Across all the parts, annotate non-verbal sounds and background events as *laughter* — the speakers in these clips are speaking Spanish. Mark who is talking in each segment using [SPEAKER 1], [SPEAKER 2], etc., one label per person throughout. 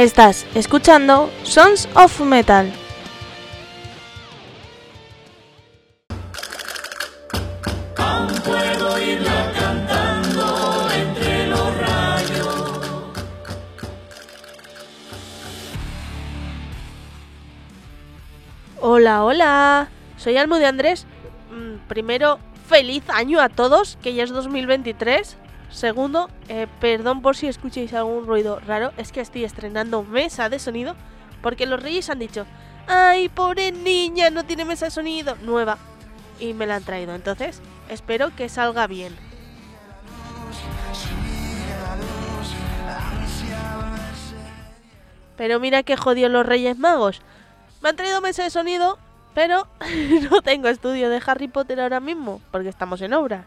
[SPEAKER 1] Estás escuchando Sons of Metal. Hola, hola. Soy Almo de Andrés. Mm, primero, feliz año a todos, que ya es 2023. Segundo, eh, perdón por si escucháis algún ruido raro, es que estoy estrenando mesa de sonido porque los reyes han dicho, ay, pobre niña, no tiene mesa de sonido nueva. Y me la han traído, entonces espero que salga bien. Pero mira que jodió los Reyes Magos. Me han traído mesa de sonido, pero *laughs* no tengo estudio de Harry Potter ahora mismo, porque estamos en obra.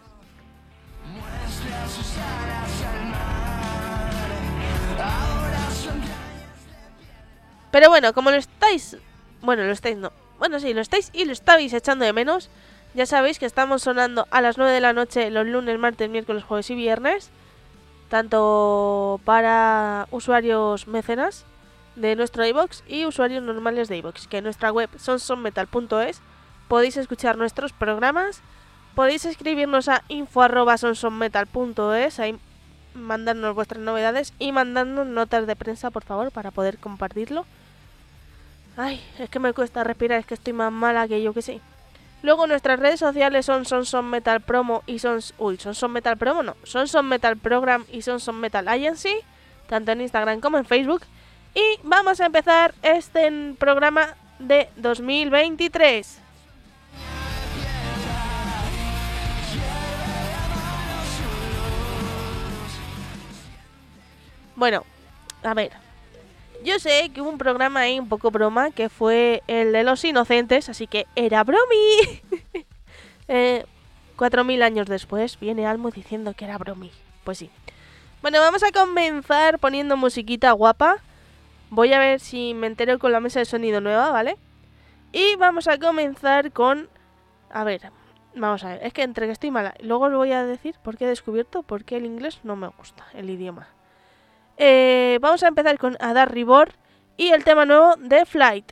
[SPEAKER 1] Pero bueno, como lo estáis... Bueno, lo estáis no. Bueno, sí, lo estáis y lo estáis echando de menos. Ya sabéis que estamos sonando a las 9 de la noche los lunes, martes, miércoles, jueves y viernes. Tanto para usuarios mecenas de nuestro iBox y usuarios normales de iBox. Que en nuestra web sonsonmetal.es podéis escuchar nuestros programas. Podéis escribirnos a info.sonsonmetal.es. Ahí mandarnos vuestras novedades y mandarnos notas de prensa, por favor, para poder compartirlo. Ay, es que me cuesta respirar, es que estoy más mala que yo que sí. Luego nuestras redes sociales son Son Metal Promo y Son... Uy, Son Son Metal Promo no. Son Son Metal Program y Son Son Metal Agency. Tanto en Instagram como en Facebook. Y vamos a empezar este programa de 2023. Bueno, a ver, yo sé que hubo un programa ahí un poco broma que fue el de los inocentes, así que era bromi. *laughs* eh, cuatro mil años después viene Almo diciendo que era bromi. Pues sí. Bueno, vamos a comenzar poniendo musiquita guapa. Voy a ver si me entero con la mesa de sonido nueva, ¿vale? Y vamos a comenzar con... A ver, vamos a ver. Es que entre que estoy mala. Luego os voy a decir por qué he descubierto por qué el inglés no me gusta, el idioma. Eh, vamos a empezar con Adar Ribor y el tema nuevo de Flight.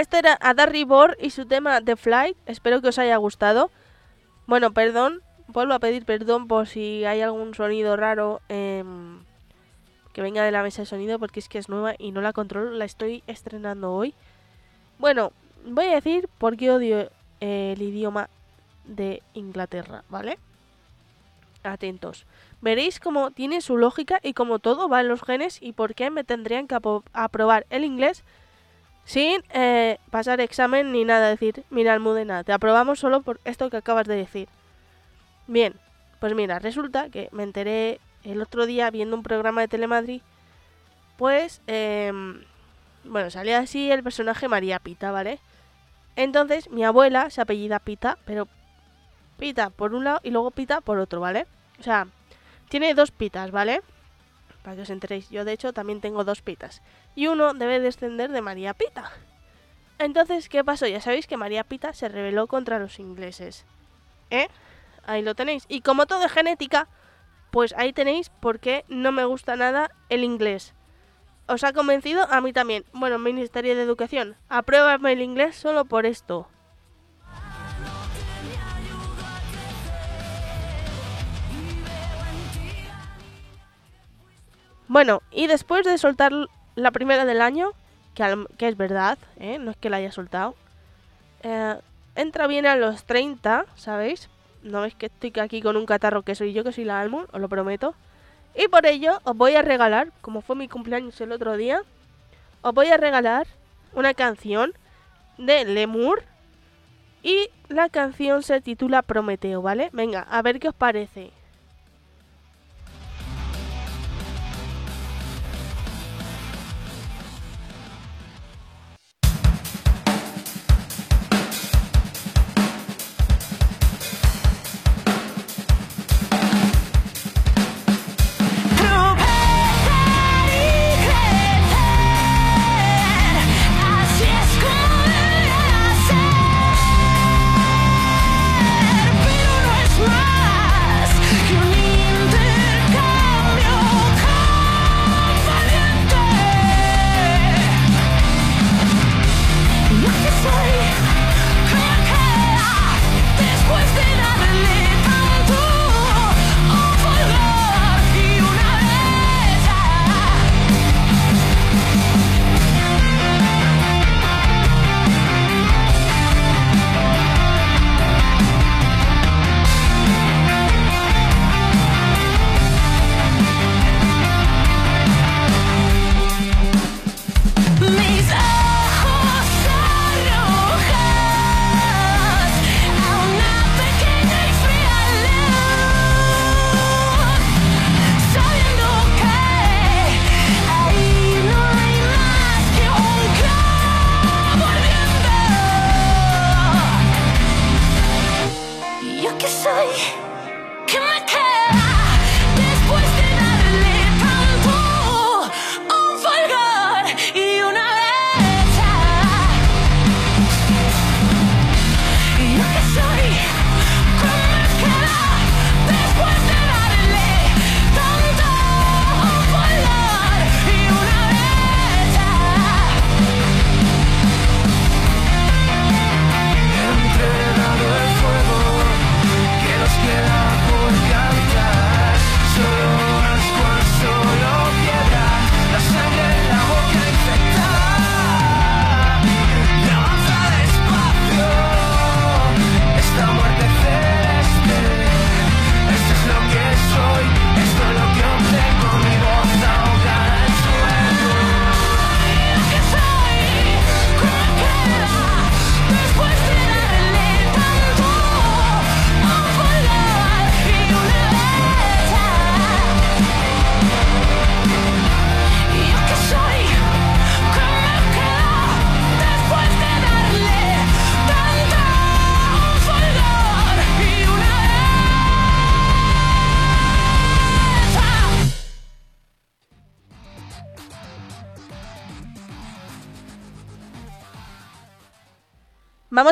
[SPEAKER 1] Este era Ada Ribor y su tema The Flight. Espero que os haya gustado. Bueno, perdón. Vuelvo a pedir perdón por si hay algún sonido raro em, que venga de la mesa de sonido porque es que es nueva y no la controlo. La estoy estrenando hoy. Bueno, voy a decir por qué odio el idioma de Inglaterra, ¿vale? Atentos. Veréis cómo tiene su lógica y cómo todo va en los genes y por qué me tendrían que aprobar el inglés sin eh, pasar examen ni nada. Decir, mira, Almudena, te aprobamos solo por esto que acabas de decir. Bien, pues mira, resulta que me enteré el otro día viendo un programa de Telemadrid, pues, em, bueno, salía así el personaje María Pita, ¿vale? Entonces mi abuela se apellida Pita, pero Pita por un lado y luego Pita por otro, ¿vale? O sea, tiene dos pitas, ¿vale? Para que os enteréis. Yo de hecho también tengo dos pitas. Y uno debe descender de María Pita. Entonces, ¿qué pasó? Ya sabéis que María Pita se rebeló contra los ingleses. ¿Eh? Ahí lo tenéis. Y como todo es genética, pues ahí tenéis por qué no me gusta nada el inglés. ¿Os ha convencido? A mí también. Bueno, Ministerio de Educación, apruébame el inglés solo por esto. Bueno, y después de soltar la primera del año, que, que es verdad, ¿eh? no es que la haya soltado, eh, entra bien a los 30, ¿sabéis? No veis que estoy aquí con un catarro que soy yo, que soy la Almond, os lo prometo. Y por ello os voy a regalar, como fue mi cumpleaños el otro día, os voy a regalar una canción de Lemur. Y la canción se titula Prometeo, ¿vale? Venga, a ver qué os parece.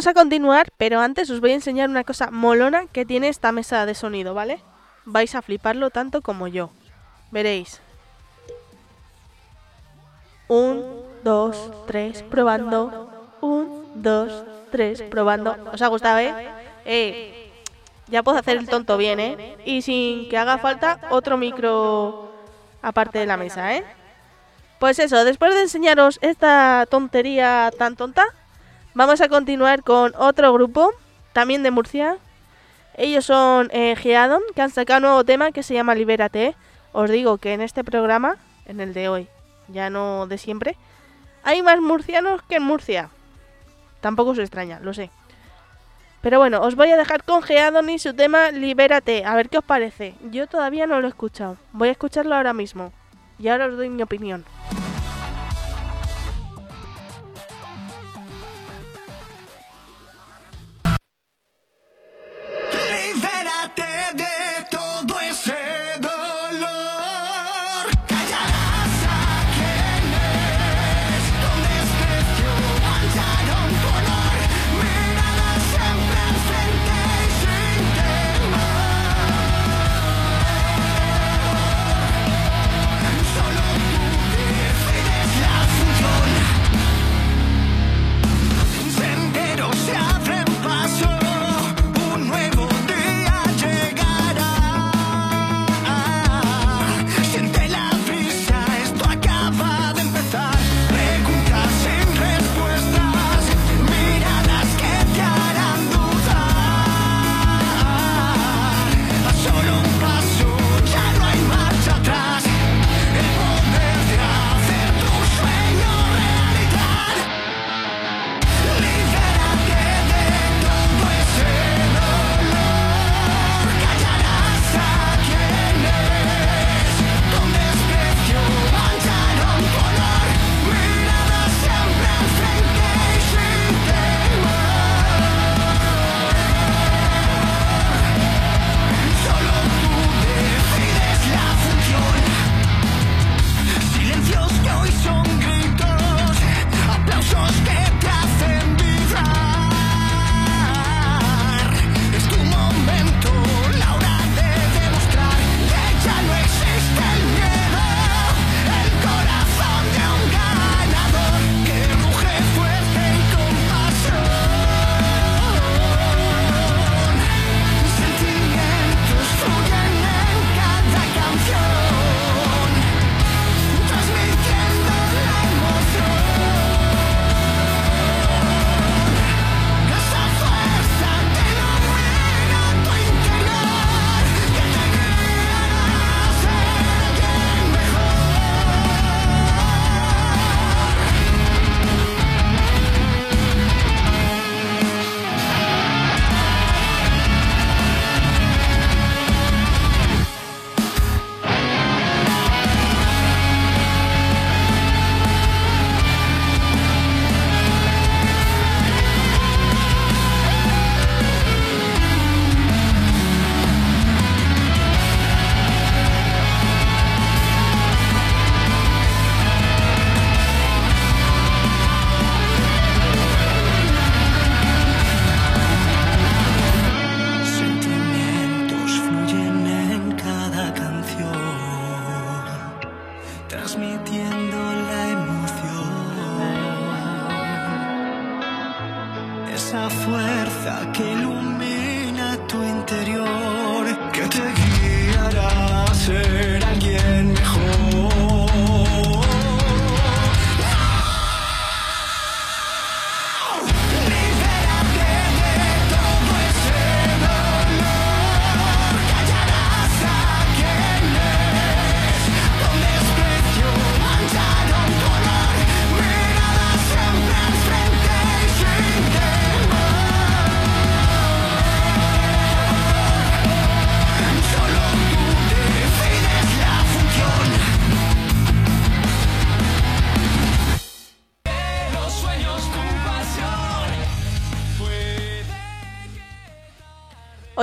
[SPEAKER 1] A continuar, pero antes os voy a enseñar una cosa molona que tiene esta mesa de sonido, ¿vale? Vais a fliparlo tanto como yo. Veréis. Un, dos, tres, probando.
[SPEAKER 2] Un, dos, tres, probando. ¿Os ha gustado, eh? Eh, ya puedo hacer el tonto bien, ¿eh? Y sin que haga falta otro micro aparte de la mesa, ¿eh? Pues eso, después de enseñaros esta tontería tan tonta, vamos a continuar con otro grupo, también de Murcia. Ellos son eh, Geadon, que han sacado un nuevo tema que se llama Libérate. Os digo que en este programa, en el de hoy, ya no de siempre, hay más murcianos que en Murcia. Tampoco se extraña, lo sé. Pero bueno, os voy a dejar con Geadon y su tema Libérate. A ver qué os parece. Yo todavía no lo he escuchado. Voy a escucharlo ahora mismo. Y ahora os doy mi opinión.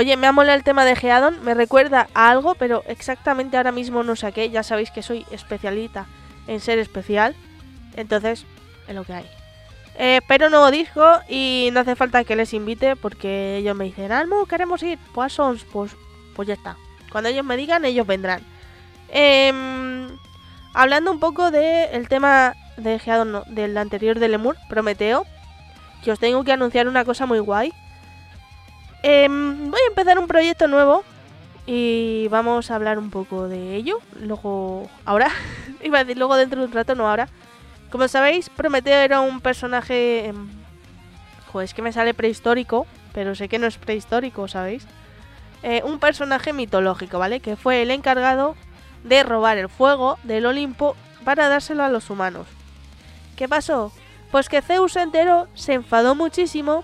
[SPEAKER 2] Oye, me ha molado el tema de Geadon, me recuerda a algo, pero exactamente ahora mismo no sé qué. Ya sabéis que soy especialita en ser especial. Entonces, es lo que hay. Eh, pero nuevo disco y no hace falta que les invite porque ellos me dicen, Almo, queremos ir. Pues pues, pues ya está. Cuando ellos me digan, ellos vendrán. Em, hablando un poco del tema de Geadon, del anterior de Lemur, Prometeo.
[SPEAKER 1] que os tengo que anunciar una cosa muy guay. Em, voy a empezar un proyecto nuevo y vamos a hablar un poco de ello. Luego, ahora, *laughs* iba a decir luego dentro de un rato, no ahora. Como sabéis, Prometeo era un personaje... Em, joder, es que me sale prehistórico, pero sé que no es prehistórico, ¿sabéis? Eh, un personaje mitológico, ¿vale? Que fue el encargado de robar el fuego del Olimpo para dárselo a los humanos. ¿Qué pasó? Pues que Zeus entero se enfadó muchísimo.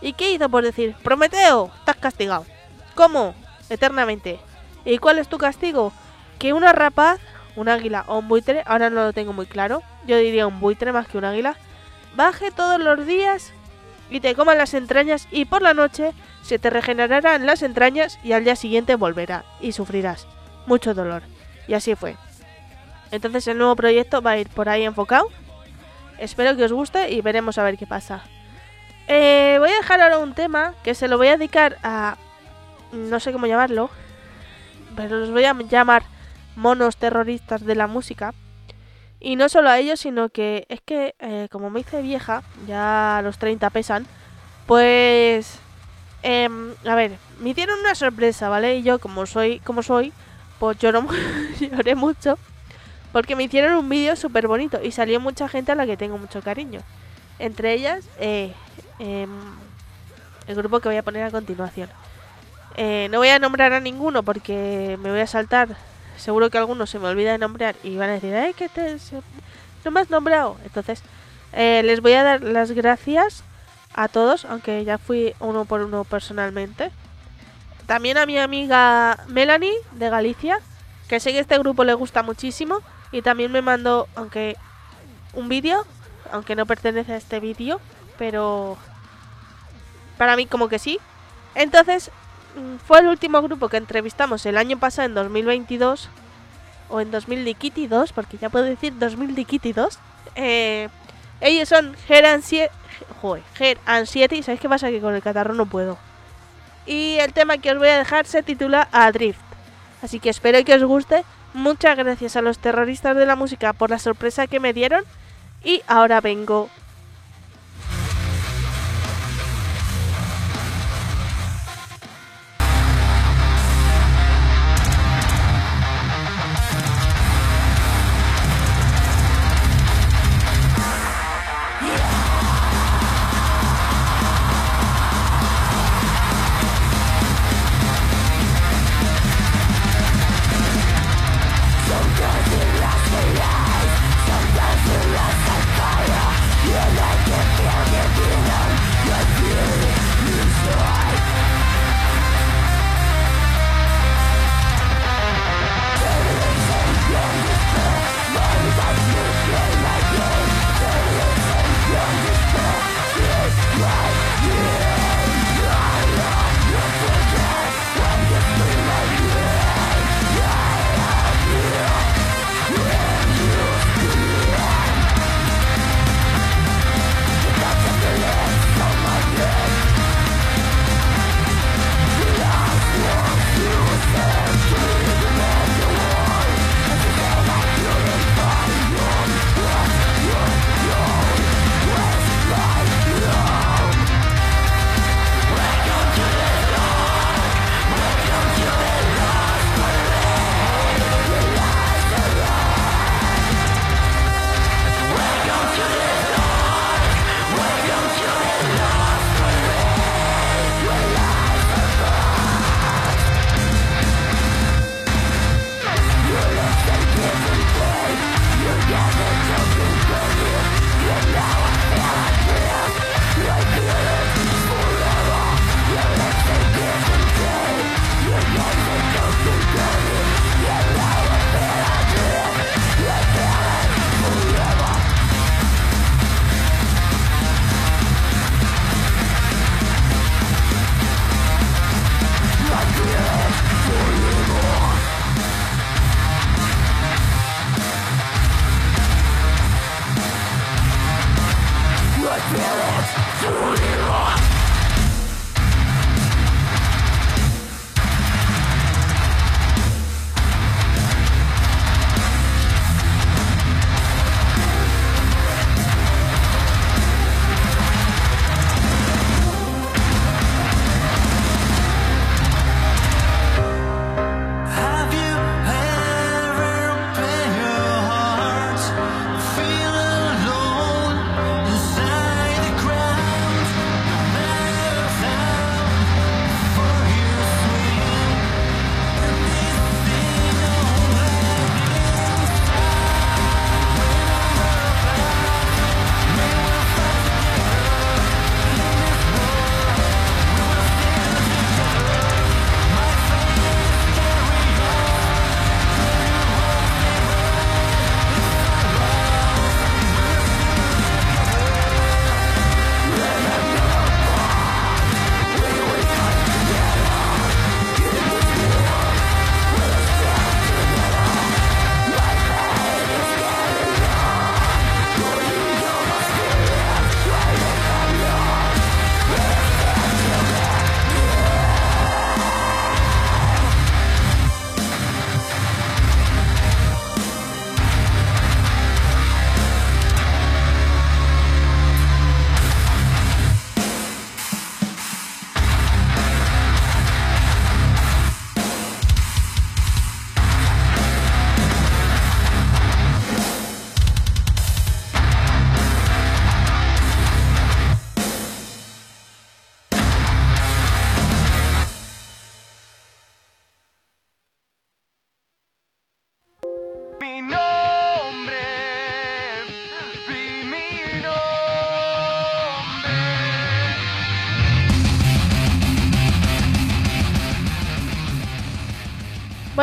[SPEAKER 1] ¿Y qué hizo por decir? Prometeo, estás castigado. ¿Cómo? Eternamente. ¿Y cuál es tu castigo? Que una rapaz, un águila o un buitre, ahora no lo tengo muy claro, yo diría un buitre más que un águila, baje todos los días y te coma las entrañas y por la noche se te regenerarán las entrañas y al día siguiente volverá y sufrirás mucho dolor. Y así fue. Entonces el nuevo proyecto va a ir por ahí enfocado. Espero que os guste y veremos a ver qué pasa. Eh, voy a dejar ahora un tema que se lo voy a dedicar a... No sé cómo llamarlo. Pero los voy a llamar monos terroristas de la música. Y no solo a ellos, sino que es que eh, como me hice vieja, ya los 30 pesan, pues... Em, a ver, me hicieron una sorpresa, ¿vale? Y yo como soy, como soy, pues lloro, *laughs* lloré mucho porque me hicieron un vídeo súper bonito y salió mucha gente a la que tengo mucho cariño. Entre ellas, eh, em, el grupo que voy a poner a continuación. Eh, no voy a nombrar a ninguno porque me voy a saltar. Seguro que alguno se me olvida de nombrar y van a decir, ¡ay, que te, no me has nombrado! Entonces, eh, les voy a dar las gracias a todos, aunque ya fui uno por uno personalmente. También a mi amiga Melanie de Galicia, que sé que este grupo le gusta muchísimo. Y también me mandó, aunque un vídeo, aunque no pertenece a este vídeo, pero para mí como que sí. Entonces, mm, fue el último grupo que entrevistamos el año pasado, en 2022, o en 2022, porque ya puedo decir 2022. Eh, ellos son Geran 7, Geran 7, y ¿sabéis qué pasa? Que con el catarro no puedo. Y el tema que os voy a dejar se titula Adrift. Así que espero que os guste Muchas gracias a los terroristas de la música por la sorpresa que me dieron. Y ahora vengo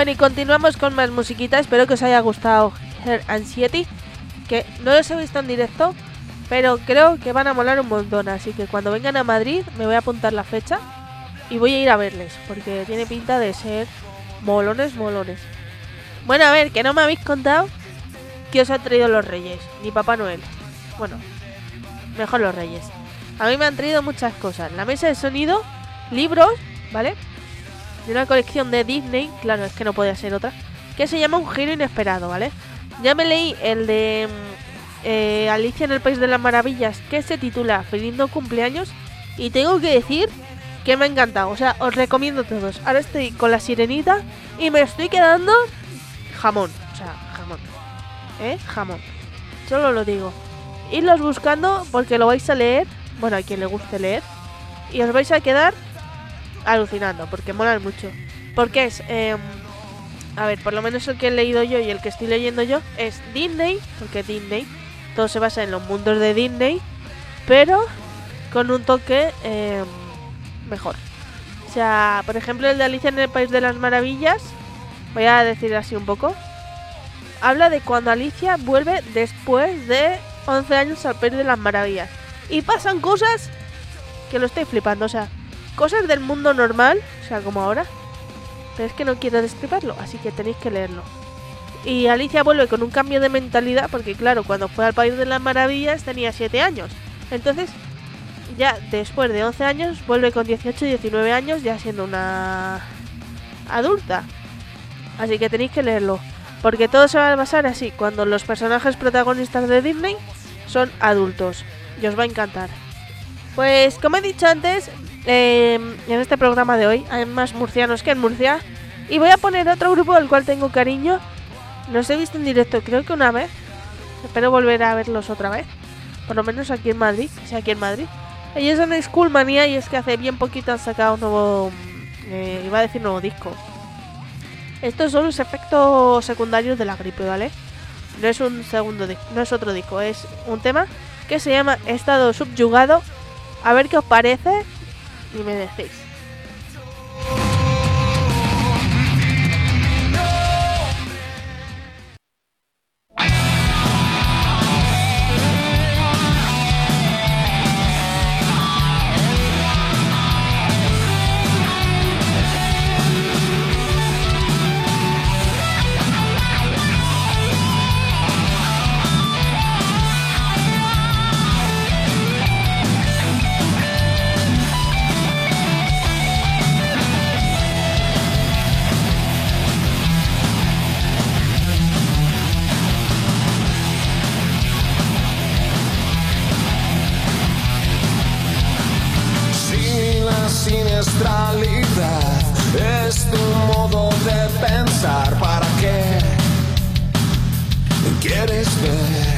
[SPEAKER 1] Y continuamos con más musiquita. Espero que os haya gustado Her Anxiety. Que no los he visto en directo, pero creo que van a molar un montón. Así que cuando vengan a Madrid me voy a apuntar la fecha y voy a ir a verles. Porque tiene pinta de ser molones, molones. Bueno, a ver, que no me habéis contado que os han traído los reyes, ni Papá Noel. Bueno, mejor los reyes. A mí me han traído muchas cosas. La mesa de sonido, libros, ¿vale? De una colección de Disney, claro, es que no podía ser otra, que se llama Un giro inesperado, ¿vale? Ya me leí el de mm, eh, Alicia en el País de las Maravillas, que se titula Feliz no cumpleaños, y tengo que decir que me ha encantado. O sea, os recomiendo todos. Ahora estoy con la sirenita y me estoy quedando jamón. O sea, jamón. ¿Eh? Jamón. Solo lo digo. Irlos buscando porque lo vais a leer. Bueno, a quien le guste leer. Y os vais a quedar alucinando porque molan mucho. Porque es... em, a ver, por lo menos el que he leído yo y el que estoy leyendo yo es Disney. Porque Disney. Todo se basa en los mundos de Disney. Pero con un toque em, mejor. O sea, por ejemplo, el de Alicia en el País de las Maravillas. Voy a decir así un poco habla de cuando Alicia vuelve después de 11 años al País de las Maravillas. Y pasan cosas que lo estoy flipando, o sea, cosas del mundo normal, o sea, como ahora. Pero es que no quiero destriparlo, así que tenéis que leerlo. Y Alicia vuelve con un cambio de mentalidad, porque claro, cuando fue al País de las Maravillas tenía 7 años. Entonces, ya después de 11 años, vuelve con 18 y 19 años, ya siendo una adulta. Así que tenéis que leerlo. Porque todo se va a basar así, cuando los personajes protagonistas de Disney son adultos. Y os va a encantar. Pues como he dicho antes, eh, en este programa de hoy hay más murcianos que en Murcia. Y voy a poner otro grupo del cual tengo cariño. Los he visto en directo creo que una vez. Espero volver a verlos otra vez. Por lo menos aquí en Madrid. O aquí en Madrid. Ellos son School y es que hace bien poquito han sacado un nuevo... eh, iba a decir nuevo disco. Estos son los efectos secundarios de la gripe, ¿vale? No es un segundo disco, no es otro disco, es un tema que se llama Estado subyugado. A ver qué os parece y me decís.
[SPEAKER 3] Quieres ver una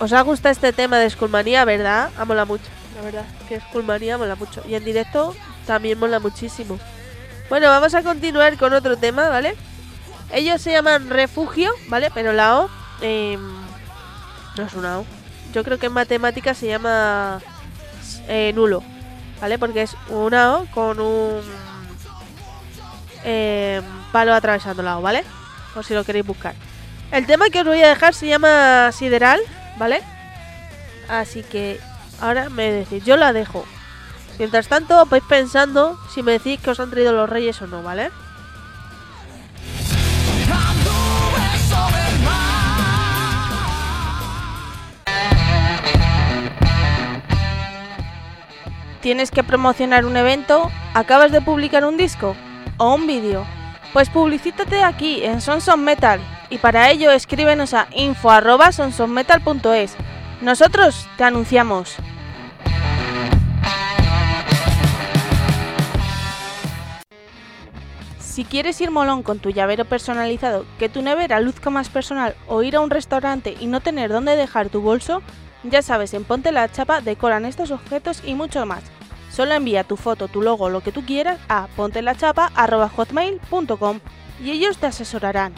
[SPEAKER 1] ¿Os ha gustado este tema de Skullmanía, verdad? Ha mola mucho, la verdad. Que Skullmanía mola mucho. Y en directo también mola muchísimo. Bueno, vamos a continuar con otro tema, ¿vale? Ellos se llaman Refugio, ¿vale? Pero la O em, no es una O. Yo creo que en matemáticas se llama eh, nulo, ¿vale? Porque es una O con un em, palo atravesando la O, ¿vale? Por si lo queréis buscar. El tema que os voy a dejar se llama Sideral, ¿vale? Así que ahora me decís, yo la dejo. Mientras tanto, vais pensando si me decís que os han traído los reyes o no, ¿vale?
[SPEAKER 3] ¿Tienes que promocionar un evento? ¿Acabas de publicar un disco? ¿O un vídeo? Pues publicítate aquí en Sons of Metal y para ello escríbenos a info@sonsofmetal.es. Nosotros te anunciamos. Si quieres ir molón con tu llavero personalizado, que tu nevera luzca más personal o ir a un restaurante y no tener dónde dejar tu bolso, ya sabes, en Ponte la Chapa decoran estos objetos y mucho más. Solo envía tu foto, tu logo, lo que tú quieras a pontelachapa.hotmail.com y ellos te asesorarán.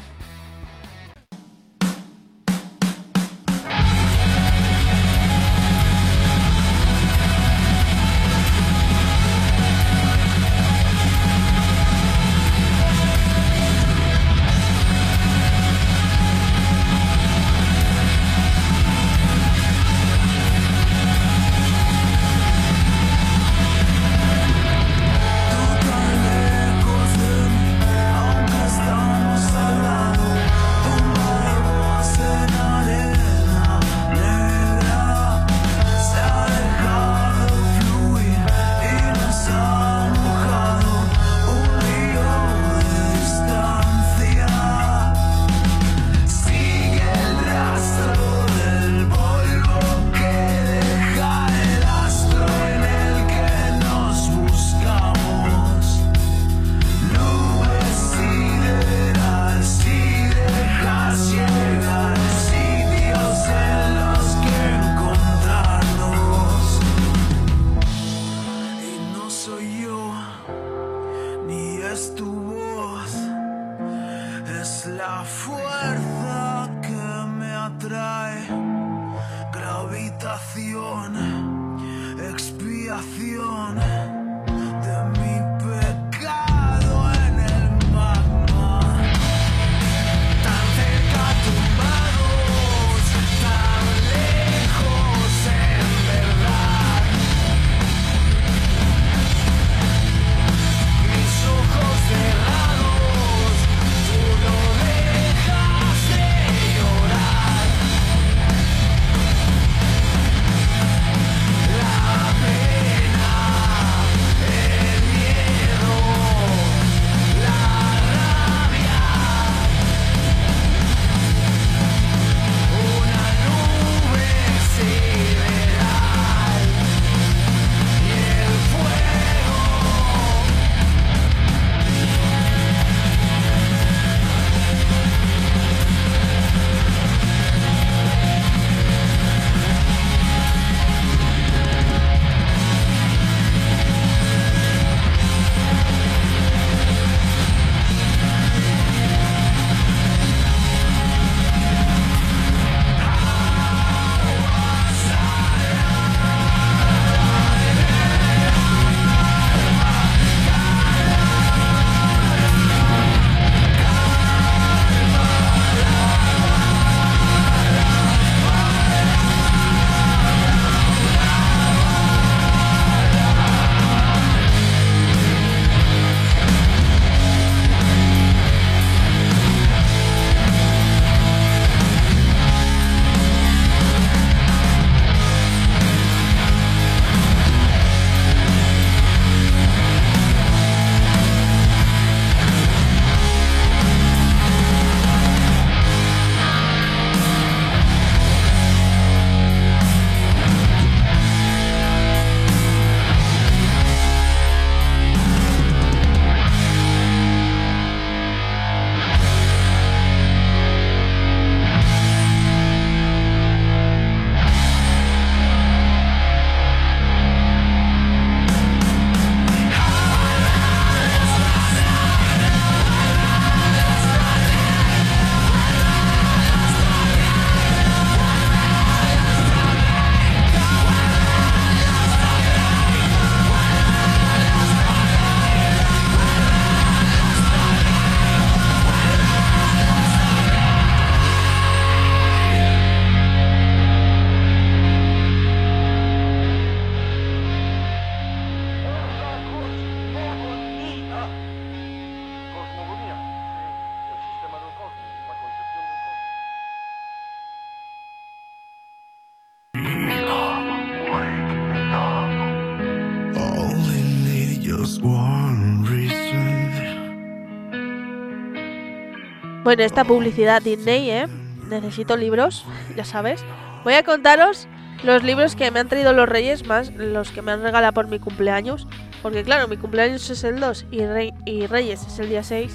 [SPEAKER 1] Bueno, esta publicidad Disney, ¿eh? Necesito libros, ya sabes. Voy a contaros los libros que me han traído los reyes más los que me han regalado por mi cumpleaños. Porque claro, mi cumpleaños es el 2 y, rey- y reyes es el día 6,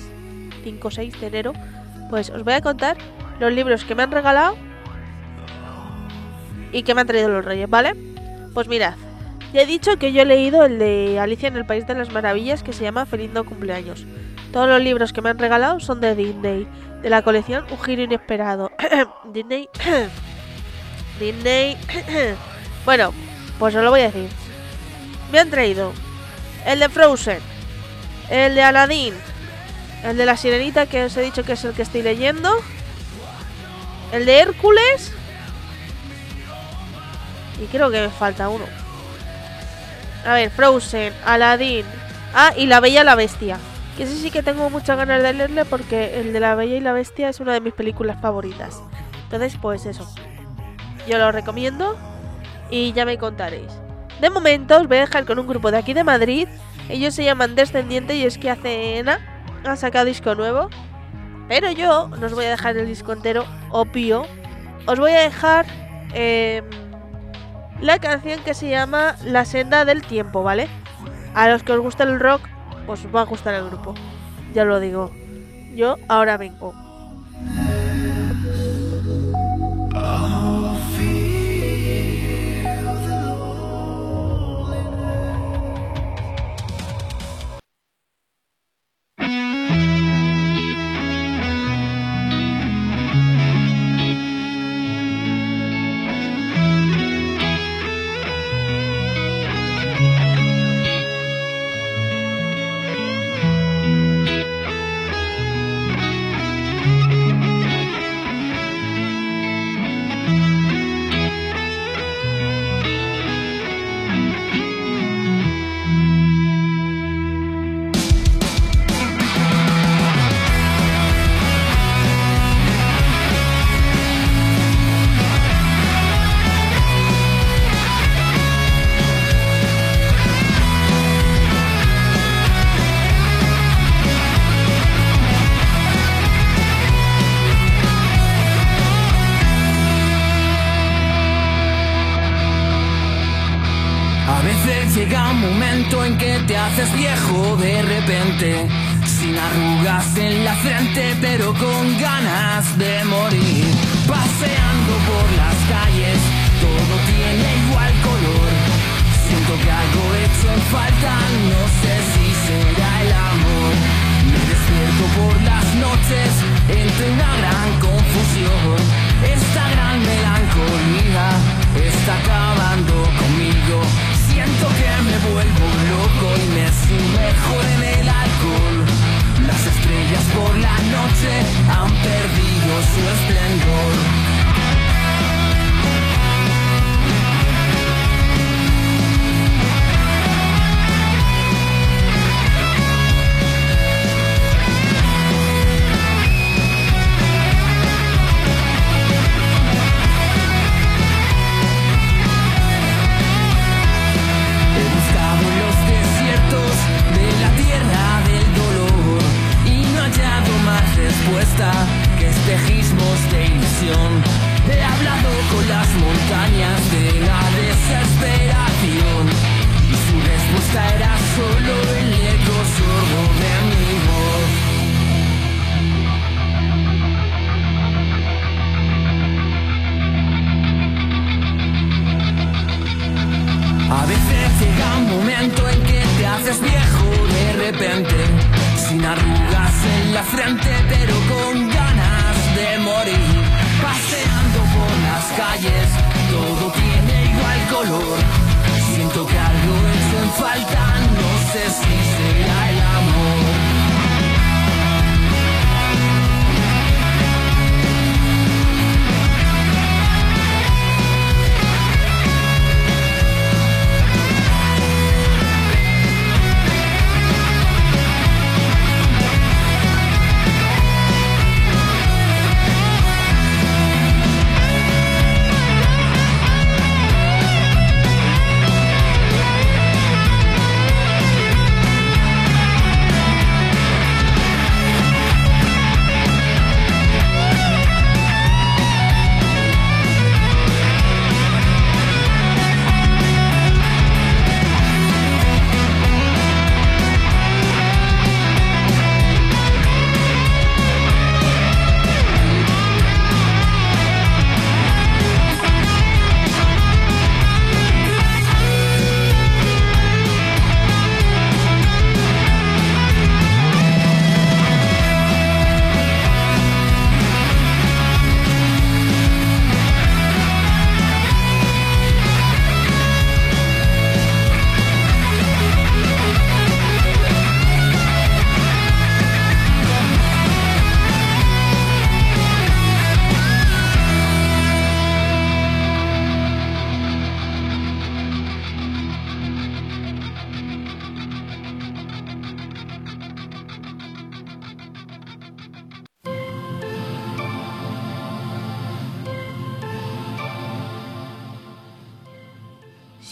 [SPEAKER 1] 5 6 de enero. Pues os voy a contar los libros que me han regalado y que me han traído los reyes, ¿vale? Pues mirad, ya he dicho que yo he leído el de Alicia en el País de las Maravillas que se llama Feliz no cumpleaños. Todos los libros que me han regalado son de Disney, de la colección Un giro inesperado. *coughs* Disney. *coughs* Disney. *coughs* bueno, pues os lo voy a decir. Me han traído el de Frozen, el de Aladdin, el de la Sirenita que os he dicho que es el que estoy leyendo, el de Hércules y creo que me falta uno. A ver, Frozen, Aladdin. Ah, y La Bella la Bestia. Que ese sí que tengo muchas ganas de leerle porque el de La Bella y la Bestia es una de mis películas favoritas. Entonces, pues eso. Yo lo recomiendo y ya me contaréis. De momento os voy a dejar con un grupo de aquí de Madrid. Ellos se llaman Descendiente y es que hace Ena han sacado disco nuevo. Pero yo no os voy a dejar el disco entero, obvio. Os voy a dejar em, la canción que se llama La senda del tiempo, ¿vale? A los que os gusta el rock, os va a gustar el grupo. Ya lo digo. Yo ahora vengo.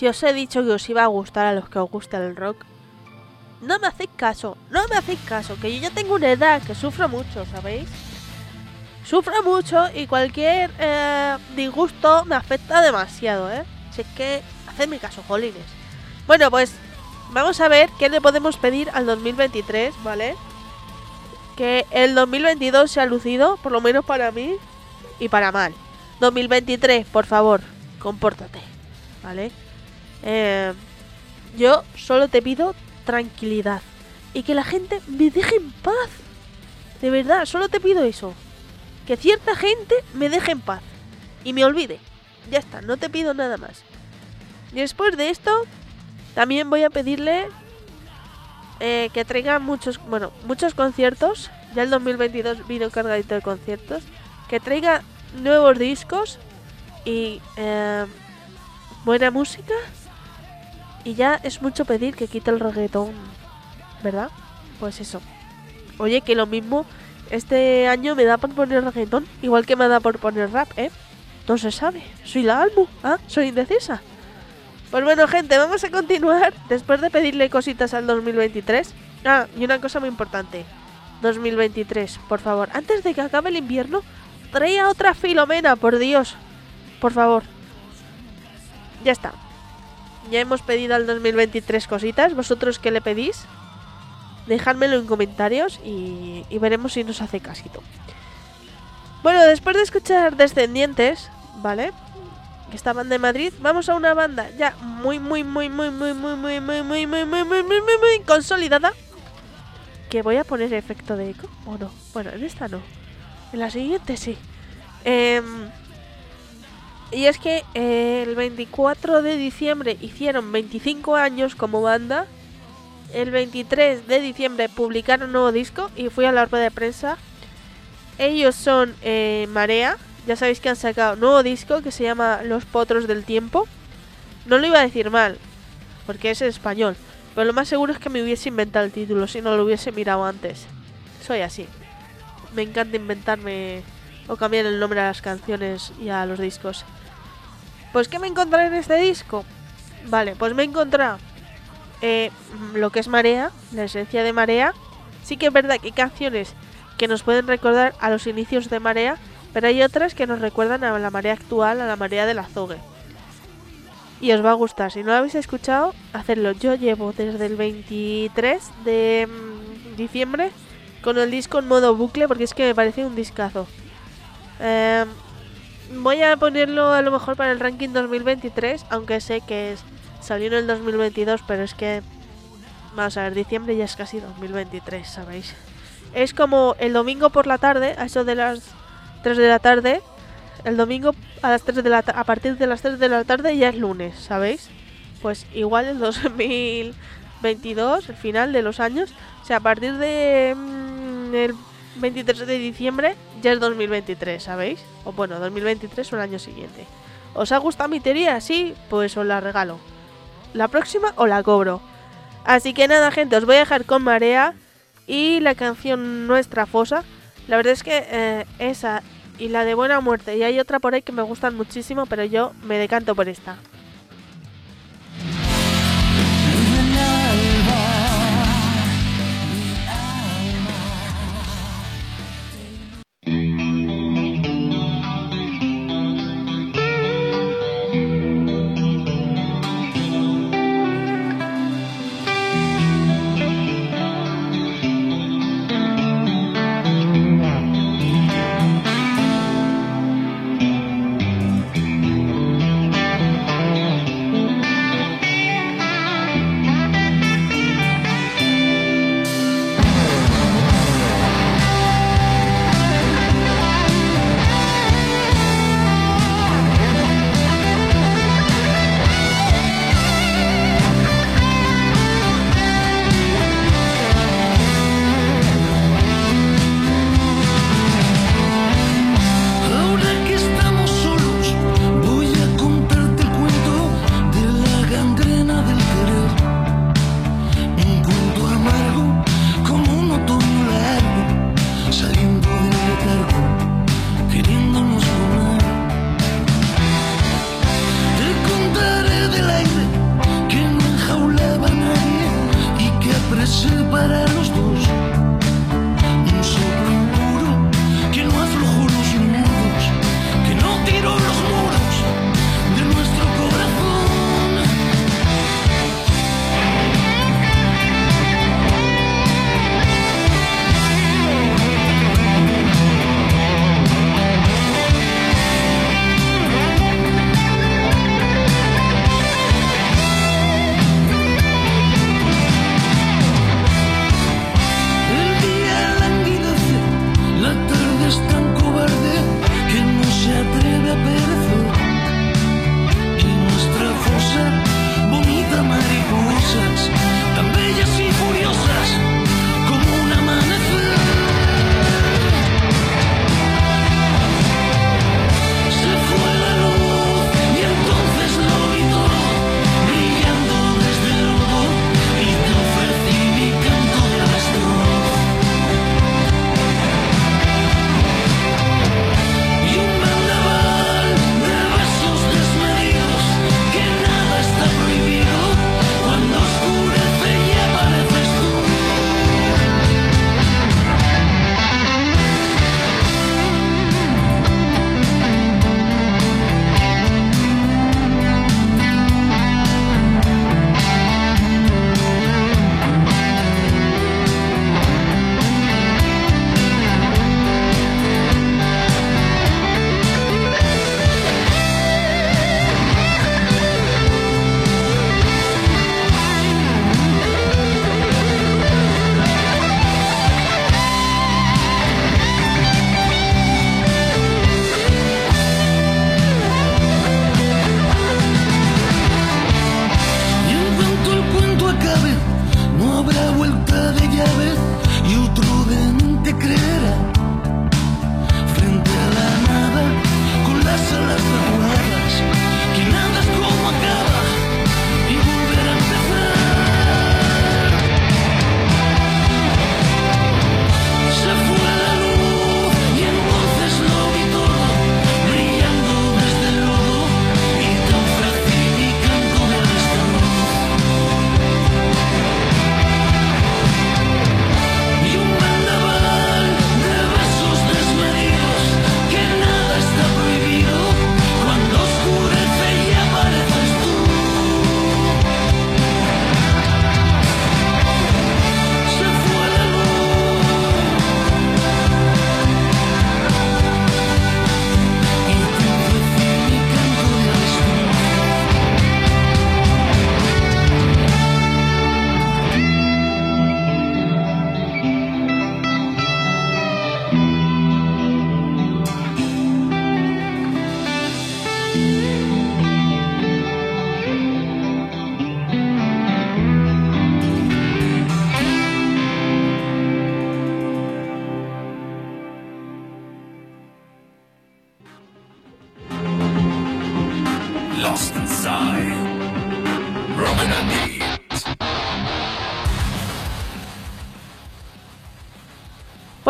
[SPEAKER 1] Os he dicho que os iba a gustar a los que os gusta el rock, no me hacéis caso, no me hacéis caso, que yo ya tengo una edad que sufro mucho, ¿sabéis? Sufro mucho y cualquier eh, disgusto me afecta demasiado, ¿eh? Si es que, hacedme caso, jolines. Bueno, pues vamos a ver qué le podemos pedir al 2023, ¿vale? Que el 2022 sea lucido, por lo menos para mí, y para mal. 2023, por favor, compórtate, ¿vale? Eh, yo solo te pido tranquilidad y que la gente me deje en paz. De verdad, solo te pido eso. Que cierta gente me deje en paz y me olvide. Ya está, no te pido nada más. Y después de esto, también voy a pedirle eh, que traiga muchos, bueno, muchos conciertos. Ya el 2022 vino cargadito de conciertos. Que traiga nuevos discos y eh, buena música. Y ya es mucho pedir que quite el reggaetón, ¿verdad? Pues eso. Oye, que lo mismo este año me da por poner reggaetón, igual que me da por poner rap, ¿eh? No se sabe. Soy la Almu, ¿ah? Soy indecisa. Pues bueno, gente, vamos a continuar después de pedirle cositas al 2023. Ah, y una cosa muy importante. 2023, por favor, antes de que acabe el invierno, traía otra Filomena, por Dios. Por favor. Ya está. Ya hemos pedido al 2023 cositas. ¿Vosotros qué le pedís? Dejádmelo en comentarios y, y veremos si nos hace casito. Bueno, después de escuchar Descendientes, ¿vale? Que estaban de Madrid, vamos a una banda ya muy, muy, muy, muy, muy, muy, muy, muy, muy, muy, muy, muy, muy, muy, muy consolidada. Que voy a poner efecto de eco, ¿o no? Bueno, en esta no. En la siguiente sí. Eh, y es que eh, el 24 de diciembre hicieron 25 años como banda. El 23 de diciembre publicaron un nuevo disco y fui a la rueda de prensa. Ellos son eh, Marea. Ya sabéis que han sacado un nuevo disco que se llama Los Potros del Tiempo. No lo iba a decir mal, porque es en español. Pero lo más seguro es que me hubiese inventado el título si no lo hubiese mirado antes. Soy así. Me encanta inventarme o cambiar el nombre a las canciones y a los discos. Pues, ¿qué me encontré en este disco? Vale, pues me he encontrado eh, lo que es Marea, la esencia de Marea. Sí que es verdad que hay canciones que nos pueden recordar a los inicios de Marea, pero hay otras que nos recuerdan a la Marea actual, a la Marea del Azogue. Y os va a gustar. Si no lo habéis escuchado, hacedlo. Yo llevo desde el 23 de mm, diciembre con el disco en modo bucle porque es que me parece un discazo. Eh, voy a ponerlo a lo mejor para el ranking 2023, aunque sé que es, salió en el 2022, pero es que, vamos a ver, diciembre ya es casi 2023, ¿sabéis? Es como el domingo por la tarde, a eso de las 3 de la tarde, el domingo a las 3 de la a partir de las 3 de la tarde ya es lunes, ¿sabéis? Pues igual el 2022, el final de los años, o sea, a partir de mm, el 23 de diciembre ya es 2023, ¿sabéis? O bueno, 2023 o el año siguiente. ¿Os ha gustado mi teoría? Sí, pues os la regalo. La próxima o la cobro. Así que nada, gente, os voy a dejar con Marea y la canción Nuestra Fosa. La verdad es que eh, esa y la de Buena Muerte y hay otra por ahí que me gustan muchísimo, pero yo me decanto por esta.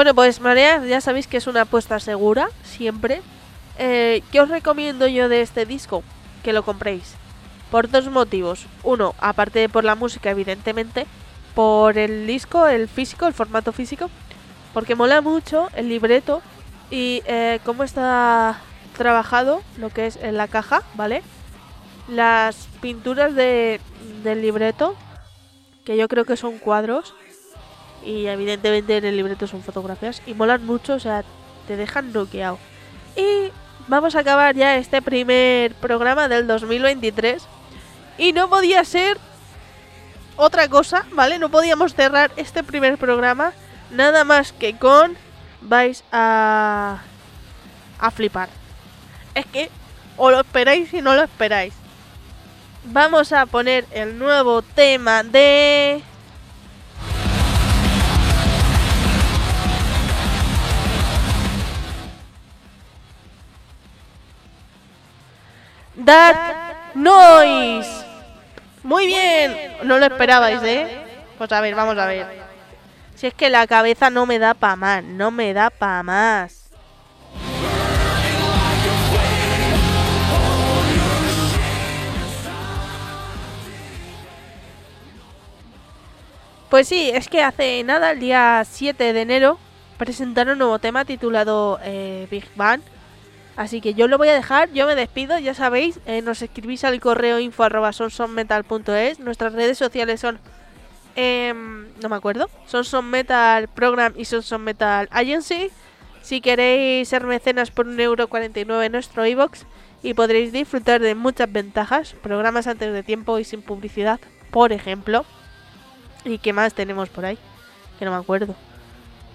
[SPEAKER 1] Bueno, pues Mareas, ya sabéis que es una apuesta segura, siempre. Eh, ¿Qué os recomiendo yo de este disco? Que lo compréis. Por dos motivos. Uno, aparte de por la música, evidentemente. Por el disco, el físico, el formato físico. Porque mola mucho el libreto y eh, cómo está trabajado lo que es en la caja, ¿vale? Las pinturas de, del libreto, que yo creo que son cuadros, y evidentemente en el libreto son fotografías, y molan mucho, o sea, te dejan noqueado. Y vamos a acabar ya este primer programa del 2023, y no podía ser otra cosa, ¿vale? No podíamos cerrar este primer programa nada más que con vais a a flipar. Es que o lo esperáis y no lo esperáis. Vamos a poner el nuevo tema de That Noise. Muy bien. No lo esperabais, ¿eh? Pues a ver, vamos a ver. Si es que la cabeza no me da pa' más, no me da pa' más. Pues sí, es que hace nada, el día 7 de enero, presentaron un nuevo tema titulado eh, Big Bang. Así que yo lo voy a dejar, yo me despido, ya sabéis, eh, nos escribís al correo info arroba sonsonmetal.es, nuestras redes sociales son, em, no me acuerdo, Sonson Metal Program y Sonson Metal Agency. Si queréis ser mecenas por 1,49€ en nuestro iBox y podréis disfrutar de muchas ventajas, programas antes de tiempo y sin publicidad, por ejemplo. ¿Y qué más tenemos por ahí? Que no me acuerdo.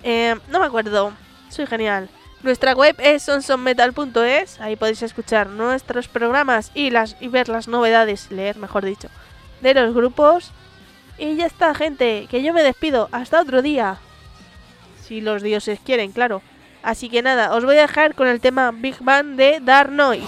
[SPEAKER 1] Eh, no me acuerdo. Soy genial. Nuestra web es sonsonmetal.es. Ahí podéis escuchar nuestros programas y, y ver las novedades, leer mejor dicho, de los grupos. Y ya está, gente. Que yo me despido. Hasta otro día. Si los dioses quieren, claro. Así que nada, os voy a dejar con el tema Big Bang de Dark Noise.